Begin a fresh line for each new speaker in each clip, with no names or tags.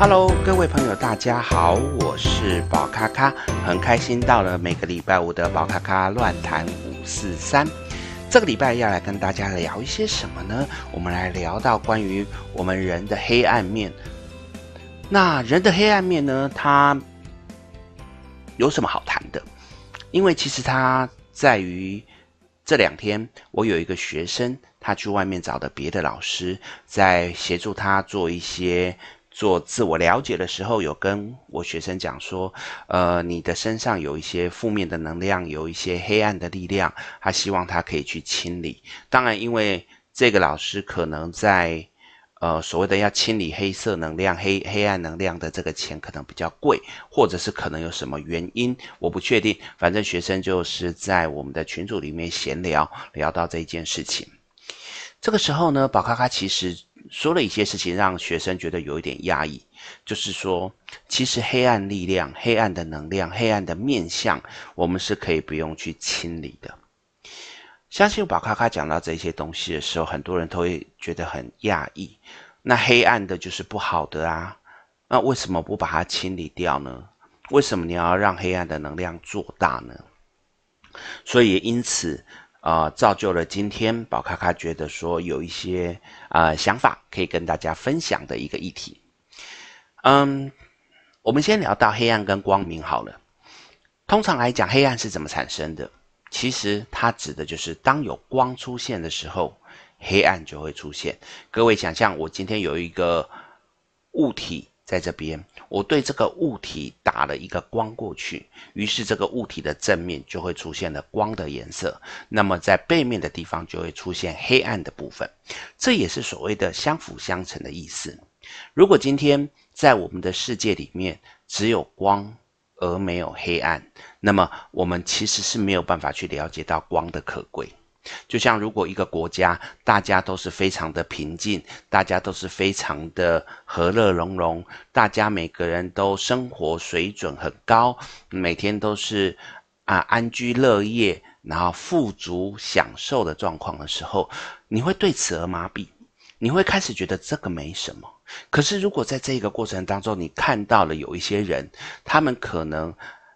Hello，各位朋友，大家好，我是宝咖咖，很开心到了每个礼拜五的宝咖咖乱谈五四三。这个礼拜要来跟大家聊一些什么呢？我们来聊到关于我们人的黑暗面。那人的黑暗面呢？它有什么好谈的？因为其实它在于这两天，我有一个学生，他去外面找的别的老师，在协助他做一些。做自我了解的时候，有跟我学生讲说，呃，你的身上有一些负面的能量，有一些黑暗的力量，他希望他可以去清理。当然，因为这个老师可能在，呃，所谓的要清理黑色能量、黑黑暗能量的这个钱可能比较贵，或者是可能有什么原因，我不确定。反正学生就是在我们的群组里面闲聊，聊到这件事情。这个时候呢，宝咖咖其实。说了一些事情，让学生觉得有一点压抑，就是说，其实黑暗力量、黑暗的能量、黑暗的面相，我们是可以不用去清理的。相信宝咖咖讲到这些东西的时候，很多人都会觉得很压抑。那黑暗的就是不好的啊，那为什么不把它清理掉呢？为什么你要让黑暗的能量做大呢？所以因此。啊、造就了今天宝咖咖觉得说有一些啊、想法可以跟大家分享的一个议题。嗯，我们先聊到黑暗跟光明好了。通常来讲，黑暗是怎么产生的？其实它指的就是当有光出现的时候，黑暗就会出现。各位想象，我今天有一个物体。在这边，我对这个物体打了一个光过去，于是这个物体的正面就会出现了光的颜色，那么在背面的地方就会出现黑暗的部分，这也是所谓的相辅相成的意思。如果今天在我们的世界里面只有光而没有黑暗，那么我们其实是没有办法去了解到光的可贵。就像如果一个国家大家都是非常的平静，大家都是非常的和乐融融，大家每个人都生活水准很高，每天都是啊安居乐业，然后富足享受的状况的时候，你会对此而麻痹，你会开始觉得这个没什么。可是如果在这个过程当中，你看到了有一些人，他们可能。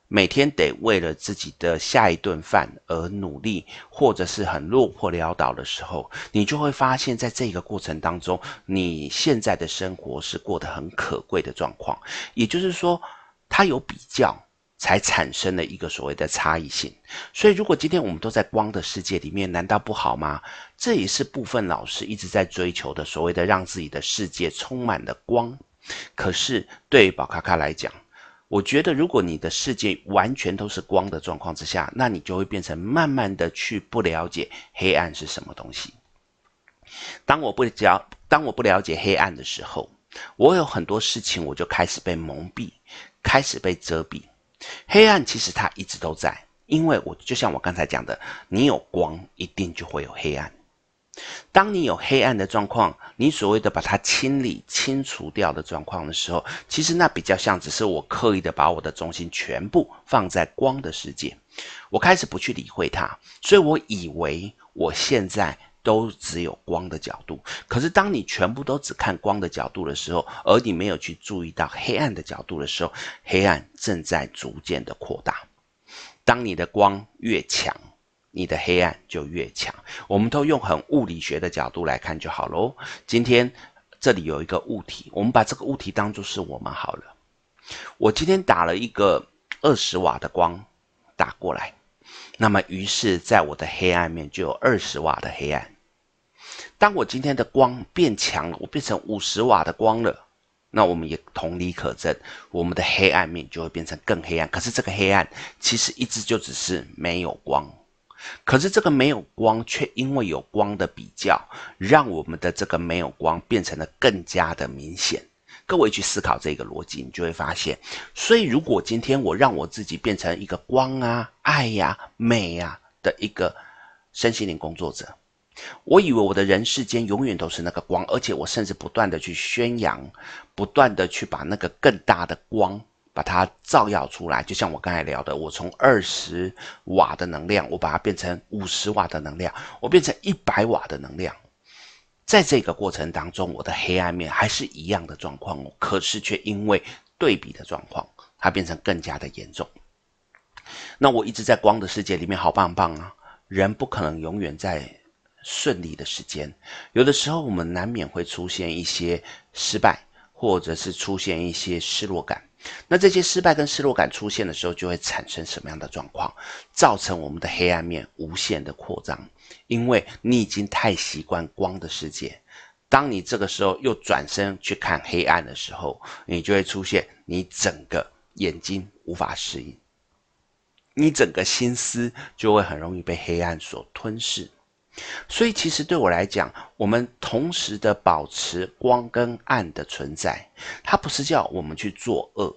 每天得为了自己的下一顿饭而努力，或者是很落魄潦倒的时候，你就会发现，在这个过程当中，你现在的生活是过得很可贵的状况。也就是说，它有比较，才产生了一个所谓的差异性。所以，如果今天我们都在光的世界里面，难道不好吗？这也是部分老师一直在追求的，所谓的让自己的世界充满了光。可是，对于宝咖咖来讲，我觉得，如果你的世界完全都是光的状况之下，那你就会变成慢慢的去不了解黑暗是什么东西。当我不了，当我不了解黑暗的时候，我有很多事情我就开始被蒙蔽，开始被遮蔽。黑暗其实它一直都在，因为我就像我刚才讲的，你有光，一定就会有黑暗。当你有黑暗的状况，你所谓的把它清理、清除掉的状况的时候，其实那比较像只是我刻意的把我的中心全部放在光的世界，我开始不去理会它，所以我以为我现在都只有光的角度。可是当你全部都只看光的角度的时候，而你没有去注意到黑暗的角度的时候，黑暗正在逐渐的扩大。当你的光越强，你的黑暗就越强，我们都用很物理学的角度来看就好喽。今天这里有一个物体，我们把这个物体当作是我们好了。我今天打了一个二十瓦的光打过来，那么于是在我的黑暗面就有二十瓦的黑暗。当我今天的光变强了，我变成五十瓦的光了，那我们也同理可证，我们的黑暗面就会变成更黑暗。可是这个黑暗其实一直就只是没有光。可是这个没有光，却因为有光的比较，让我们的这个没有光变成了更加的明显。各位去思考这个逻辑，你就会发现，所以如果今天我让我自己变成一个光啊、爱呀、美呀的一个身心灵工作者，我以为我的人世间永远都是那个光，而且我甚至不断的去宣扬，不断的去把那个更大的光。把它照耀出来，就像我刚才聊的，我从二十瓦的能量，我把它变成五十瓦的能量，我变成一百瓦的能量。在这个过程当中，我的黑暗面还是一样的状况哦，可是却因为对比的状况，它变成更加的严重。那我一直在光的世界里面，好棒棒啊！人不可能永远在顺利的时间，有的时候我们难免会出现一些失败，或者是出现一些失落感。那这些失败跟失落感出现的时候，就会产生什么样的状况？造成我们的黑暗面无限的扩张，因为你已经太习惯光的世界。当你这个时候又转身去看黑暗的时候，你就会出现你整个眼睛无法适应，你整个心思就会很容易被黑暗所吞噬。所以，其实对我来讲，我们同时的保持光跟暗的存在，它不是叫我们去作恶，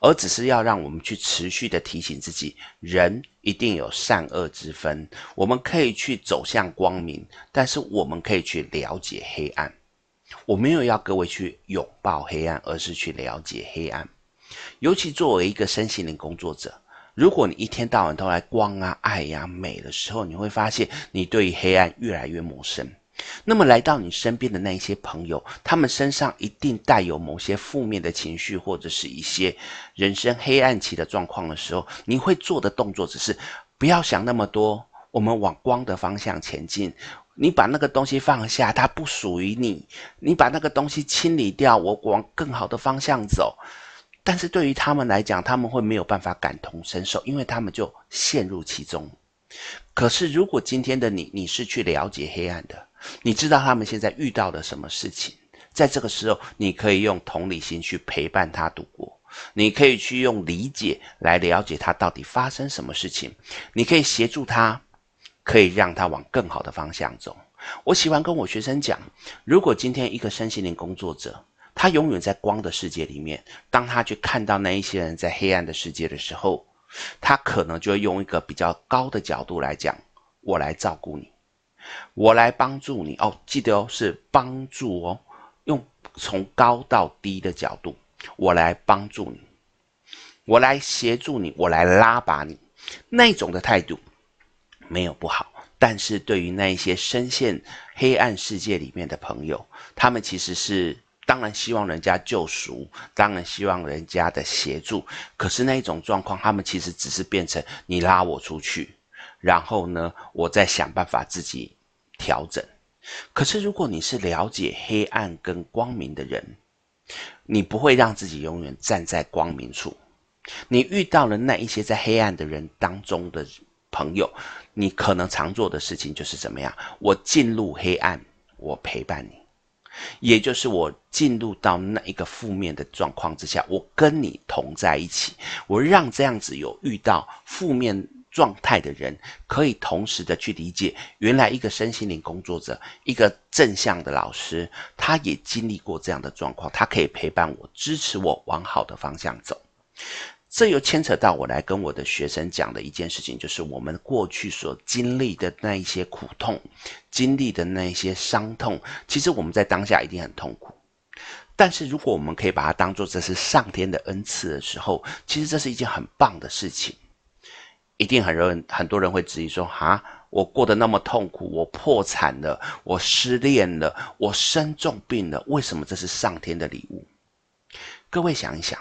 而只是要让我们去持续的提醒自己，人一定有善恶之分。我们可以去走向光明，但是我们可以去了解黑暗。我没有要各位去拥抱黑暗，而是去了解黑暗。尤其作为一个身心灵工作者。如果你一天到晚都来光啊、爱呀、啊、美的时候，你会发现你对于黑暗越来越陌生。那么来到你身边的那一些朋友，他们身上一定带有某些负面的情绪，或者是一些人生黑暗期的状况的时候，你会做的动作只是不要想那么多，我们往光的方向前进。你把那个东西放下，它不属于你。你把那个东西清理掉，我往更好的方向走。但是对于他们来讲，他们会没有办法感同身受，因为他们就陷入其中。可是，如果今天的你，你是去了解黑暗的，你知道他们现在遇到了什么事情，在这个时候，你可以用同理心去陪伴他度过，你可以去用理解来了解他到底发生什么事情，你可以协助他，可以让他往更好的方向走。我喜欢跟我学生讲，如果今天一个身心灵工作者，他永远在光的世界里面。当他去看到那一些人在黑暗的世界的时候，他可能就会用一个比较高的角度来讲：“我来照顾你，我来帮助你。”哦，记得哦，是帮助哦，用从高到低的角度，我来帮助你，我来协助你，我来拉拔你。那种的态度没有不好，但是对于那一些深陷黑暗世界里面的朋友，他们其实是。当然希望人家救赎，当然希望人家的协助。可是那一种状况，他们其实只是变成你拉我出去，然后呢，我再想办法自己调整。可是如果你是了解黑暗跟光明的人，你不会让自己永远站在光明处。你遇到了那一些在黑暗的人当中的朋友，你可能常做的事情就是怎么样？我进入黑暗，我陪伴你。也就是我进入到那一个负面的状况之下，我跟你同在一起，我让这样子有遇到负面状态的人，可以同时的去理解，原来一个身心灵工作者，一个正向的老师，他也经历过这样的状况，他可以陪伴我，支持我往好的方向走。这又牵扯到我来跟我的学生讲的一件事情，就是我们过去所经历的那一些苦痛，经历的那一些伤痛，其实我们在当下一定很痛苦。但是如果我们可以把它当做这是上天的恩赐的时候，其实这是一件很棒的事情。一定很多人很多人会质疑说：哈，我过得那么痛苦，我破产了，我失恋了，我生重病了，为什么这是上天的礼物？各位想一想。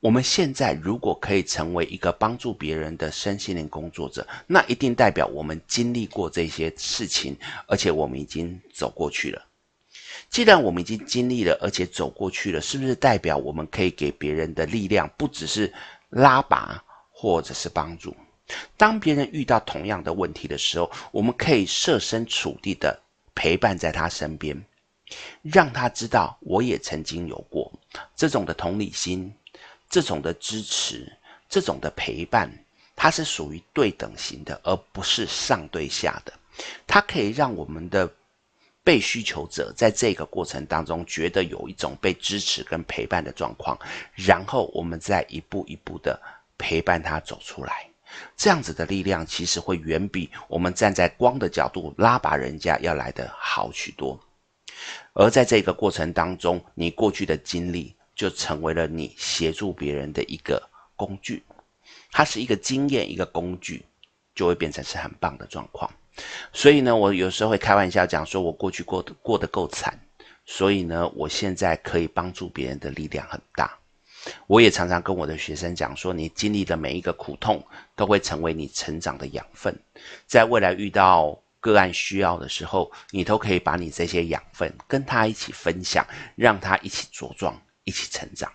我们现在如果可以成为一个帮助别人的身心灵工作者，那一定代表我们经历过这些事情，而且我们已经走过去了。既然我们已经经历了，而且走过去了，是不是代表我们可以给别人的力量不只是拉拔或者是帮助？当别人遇到同样的问题的时候，我们可以设身处地的陪伴在他身边，让他知道我也曾经有过这种的同理心。这种的支持，这种的陪伴，它是属于对等型的，而不是上对下的。它可以让我们的被需求者在这个过程当中觉得有一种被支持跟陪伴的状况，然后我们再一步一步的陪伴他走出来。这样子的力量其实会远比我们站在光的角度拉拔人家要来的好许多。而在这个过程当中，你过去的经历。就成为了你协助别人的一个工具，它是一个经验，一个工具，就会变成是很棒的状况。所以呢，我有时候会开玩笑讲说，我过去过得过得够惨，所以呢，我现在可以帮助别人的力量很大。我也常常跟我的学生讲说，你经历的每一个苦痛，都会成为你成长的养分，在未来遇到个案需要的时候，你都可以把你这些养分跟他一起分享，让他一起茁壮，一起成长。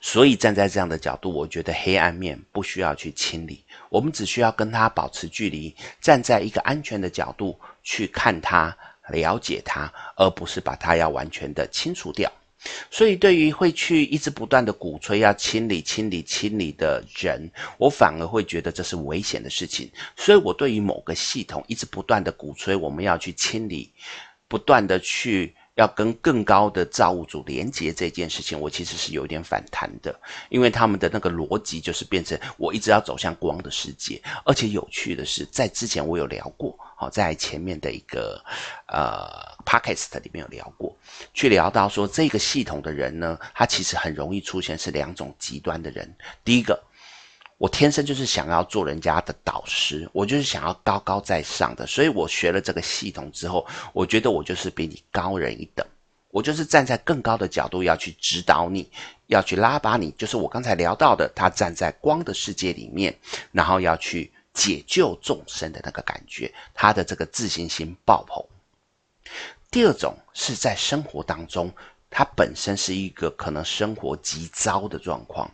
所以站在这样的角度，我觉得黑暗面不需要去清理，我们只需要跟他保持距离，站在一个安全的角度去看他，了解他，而不是把他要完全的清除掉。所以，对于会去一直不断的鼓吹要清理、清理、清理的人，我反而会觉得这是危险的事情。所以我对于某个系统一直不断的鼓吹我们要去清理，不断的去。要跟更高的造物主连接这件事情，我其实是有点反弹的，因为他们的那个逻辑就是变成我一直要走向光的世界，而且有趣的是，在之前我有聊过，好，在前面的一个呃 podcast 里面有聊过，去聊到说这个系统的人呢，他其实很容易出现是两种极端的人，第一个。我天生就是想要做人家的导师，我就是想要高高在上的，所以我学了这个系统之后，我觉得我就是比你高人一等，我就是站在更高的角度要去指导你，要去拉拔你，就是我刚才聊到的，他站在光的世界里面，然后要去解救众生的那个感觉，他的这个自信心爆棚。第二种是在生活当中，他本身是一个可能生活极糟的状况，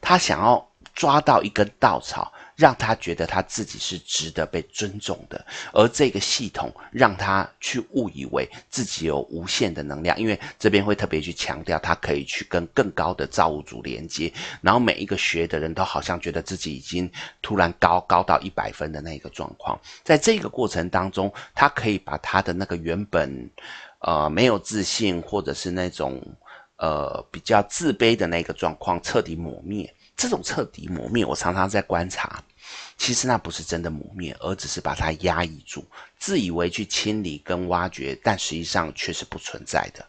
他想要。抓到一根稻草，让他觉得他自己是值得被尊重的，而这个系统让他去误以为自己有无限的能量，因为这边会特别去强调，他可以去跟更高的造物主连接，然后每一个学的人都好像觉得自己已经突然高高到一百分的那个状况，在这个过程当中，他可以把他的那个原本呃没有自信或者是那种呃比较自卑的那个状况彻底抹灭。这种彻底磨灭，我常常在观察，其实那不是真的磨灭，而只是把它压抑住，自以为去清理跟挖掘，但实际上却是不存在的。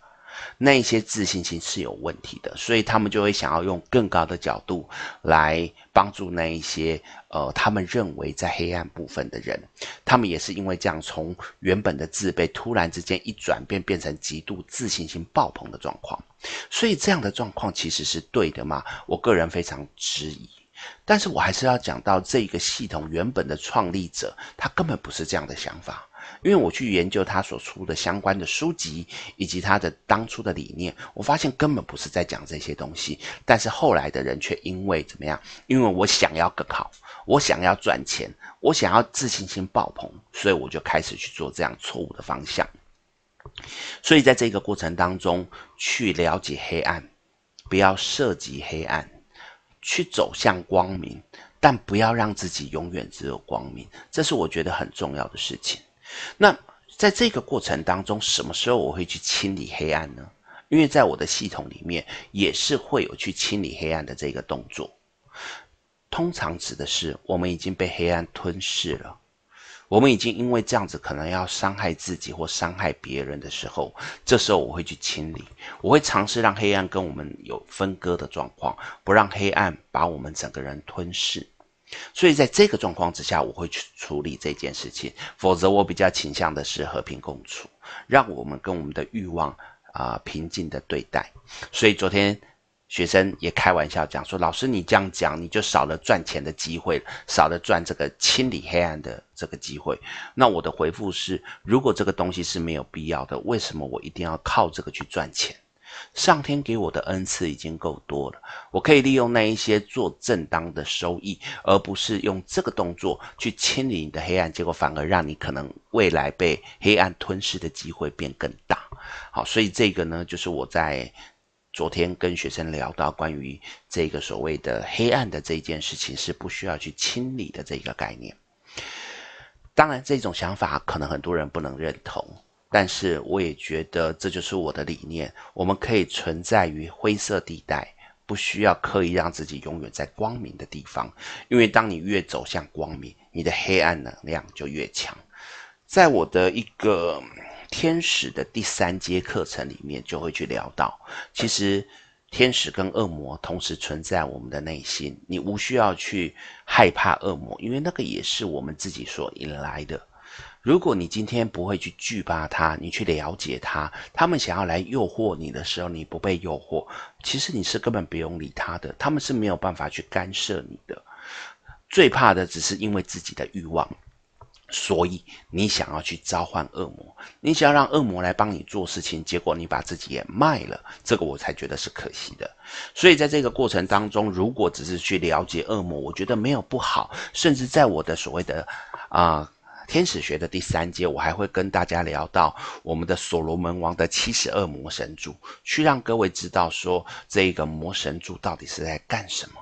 那一些自信心是有问题的，所以他们就会想要用更高的角度来帮助那一些呃，他们认为在黑暗部分的人。他们也是因为这样，从原本的自卑突然之间一转变，变成极度自信心爆棚的状况。所以这样的状况其实是对的吗？我个人非常质疑。但是我还是要讲到这个系统原本的创立者，他根本不是这样的想法。因为我去研究他所出的相关的书籍，以及他的当初的理念，我发现根本不是在讲这些东西。但是后来的人却因为怎么样？因为我想要更好，我想要赚钱，我想要自信心爆棚，所以我就开始去做这样错误的方向。所以在这个过程当中，去了解黑暗，不要涉及黑暗，去走向光明，但不要让自己永远只有光明，这是我觉得很重要的事情。那在这个过程当中，什么时候我会去清理黑暗呢？因为在我的系统里面，也是会有去清理黑暗的这个动作。通常指的是我们已经被黑暗吞噬了，我们已经因为这样子可能要伤害自己或伤害别人的时候，这时候我会去清理，我会尝试让黑暗跟我们有分割的状况，不让黑暗把我们整个人吞噬。所以在这个状况之下，我会去处理这件事情。否则，我比较倾向的是和平共处，让我们跟我们的欲望啊、平静的对待。所以昨天学生也开玩笑讲说：“老师，你这样讲，你就少了赚钱的机会，少了赚这个清理黑暗的这个机会。”那我的回复是：如果这个东西是没有必要的，为什么我一定要靠这个去赚钱？上天给我的恩赐已经够多了，我可以利用那一些做正当的收益，而不是用这个动作去清理你的黑暗，结果反而让你可能未来被黑暗吞噬的机会变更大。好，所以这个呢，就是我在昨天跟学生聊到关于这个所谓的黑暗的这件事情是不需要去清理的这个概念。当然，这种想法可能很多人不能认同。但是我也觉得这就是我的理念，我们可以存在于灰色地带，不需要刻意让自己永远在光明的地方，因为当你越走向光明，你的黑暗能量就越强。在我的一个天使的第三阶课程里面，就会去聊到，其实天使跟恶魔同时存在我们的内心，你无需要去害怕恶魔，因为那个也是我们自己所引来的。如果你今天不会去惧怕他，你去了解他，他们想要来诱惑你的时候，你不被诱惑，其实你是根本不用理他的，他们是没有办法去干涉你的。最怕的只是因为自己的欲望。所以你想要去召唤恶魔，你想要让恶魔来帮你做事情，结果你把自己也卖了，这个我才觉得是可惜的。所以在这个过程当中，如果只是去了解恶魔，我觉得没有不好。甚至在我的所谓的啊、天使学的第三阶，我还会跟大家聊到我们的所罗门王的七十二魔神柱，去让各位知道说这个魔神柱到底是在干什么。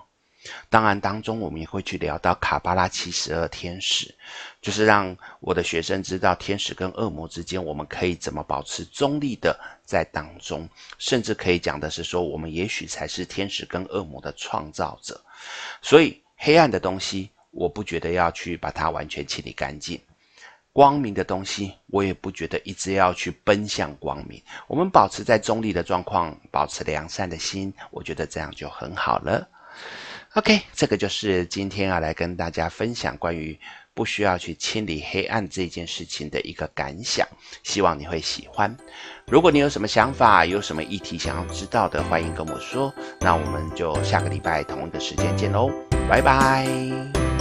当然，当中我们也会去聊到卡巴拉七十二天使，就是让我的学生知道天使跟恶魔之间，我们可以怎么保持中立的在当中，甚至可以讲的是说，我们也许才是天使跟恶魔的创造者。所以，黑暗的东西，我不觉得要去把它完全清理干净；光明的东西，我也不觉得一直要去奔向光明。我们保持在中立的状况，保持良善的心，我觉得这样就很好了。OK，这个就是今天要来跟大家分享关于不需要去清理黑暗这件事情的一个感想，希望你会喜欢。如果你有什么想法，有什么议题想要知道的，欢迎跟我说。那我们就下个礼拜同一个时间见喽，拜拜。